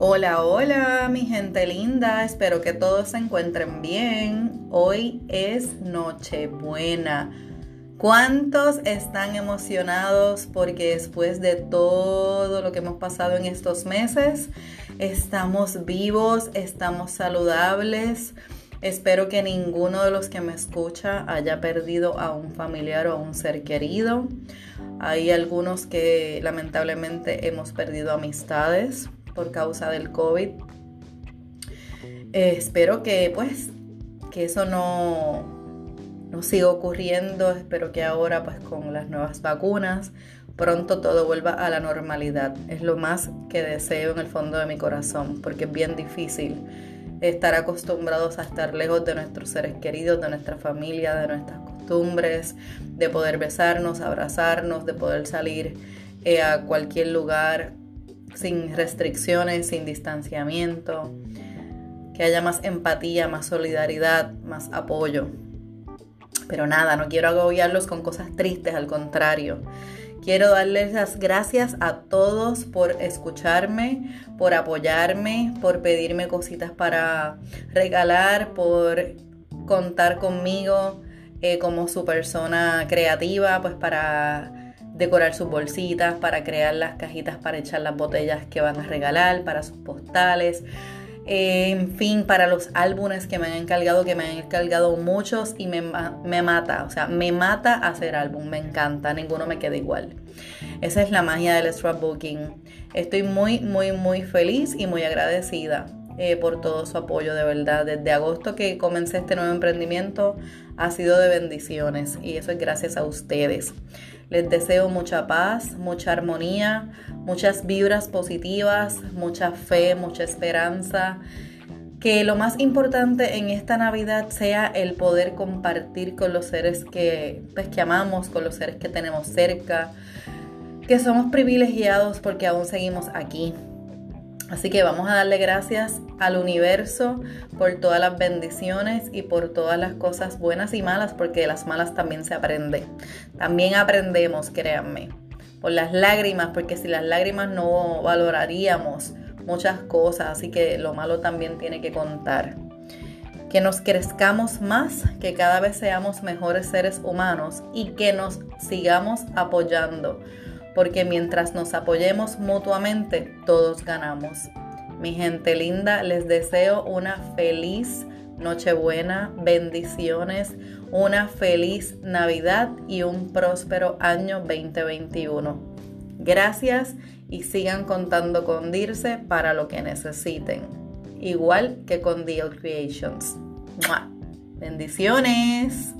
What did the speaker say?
Hola, hola, mi gente linda. Espero que todos se encuentren bien. Hoy es Nochebuena. ¿Cuántos están emocionados porque después de todo lo que hemos pasado en estos meses, estamos vivos, estamos saludables? Espero que ninguno de los que me escucha haya perdido a un familiar o a un ser querido. Hay algunos que lamentablemente hemos perdido amistades por causa del COVID. Eh, espero que pues que eso no, no siga ocurriendo. Espero que ahora pues con las nuevas vacunas pronto todo vuelva a la normalidad. Es lo más que deseo en el fondo de mi corazón porque es bien difícil estar acostumbrados a estar lejos de nuestros seres queridos, de nuestra familia, de nuestras costumbres, de poder besarnos, abrazarnos, de poder salir eh, a cualquier lugar sin restricciones, sin distanciamiento, que haya más empatía, más solidaridad, más apoyo. Pero nada, no quiero agobiarlos con cosas tristes, al contrario. Quiero darles las gracias a todos por escucharme, por apoyarme, por pedirme cositas para regalar, por contar conmigo eh, como su persona creativa, pues para decorar sus bolsitas, para crear las cajitas para echar las botellas que van a regalar, para sus postales. Eh, en fin, para los álbumes que me han encargado, que me han encargado muchos y me, me mata, o sea, me mata hacer álbum, me encanta, ninguno me queda igual. Esa es la magia del scrapbooking. Estoy muy, muy, muy feliz y muy agradecida eh, por todo su apoyo, de verdad. Desde agosto que comencé este nuevo emprendimiento ha sido de bendiciones y eso es gracias a ustedes. Les deseo mucha paz, mucha armonía, muchas vibras positivas, mucha fe, mucha esperanza. Que lo más importante en esta Navidad sea el poder compartir con los seres que, pues, que amamos, con los seres que tenemos cerca, que somos privilegiados porque aún seguimos aquí, Así que vamos a darle gracias al universo por todas las bendiciones y por todas las cosas buenas y malas, porque de las malas también se aprende. También aprendemos, créanme, por las lágrimas, porque si las lágrimas no valoraríamos muchas cosas, así que lo malo también tiene que contar. Que nos crezcamos más, que cada vez seamos mejores seres humanos y que nos sigamos apoyando porque mientras nos apoyemos mutuamente, todos ganamos. Mi gente linda, les deseo una feliz Nochebuena, bendiciones, una feliz Navidad y un próspero año 2021. Gracias y sigan contando con Dirce para lo que necesiten, igual que con Deal Creations. Bendiciones.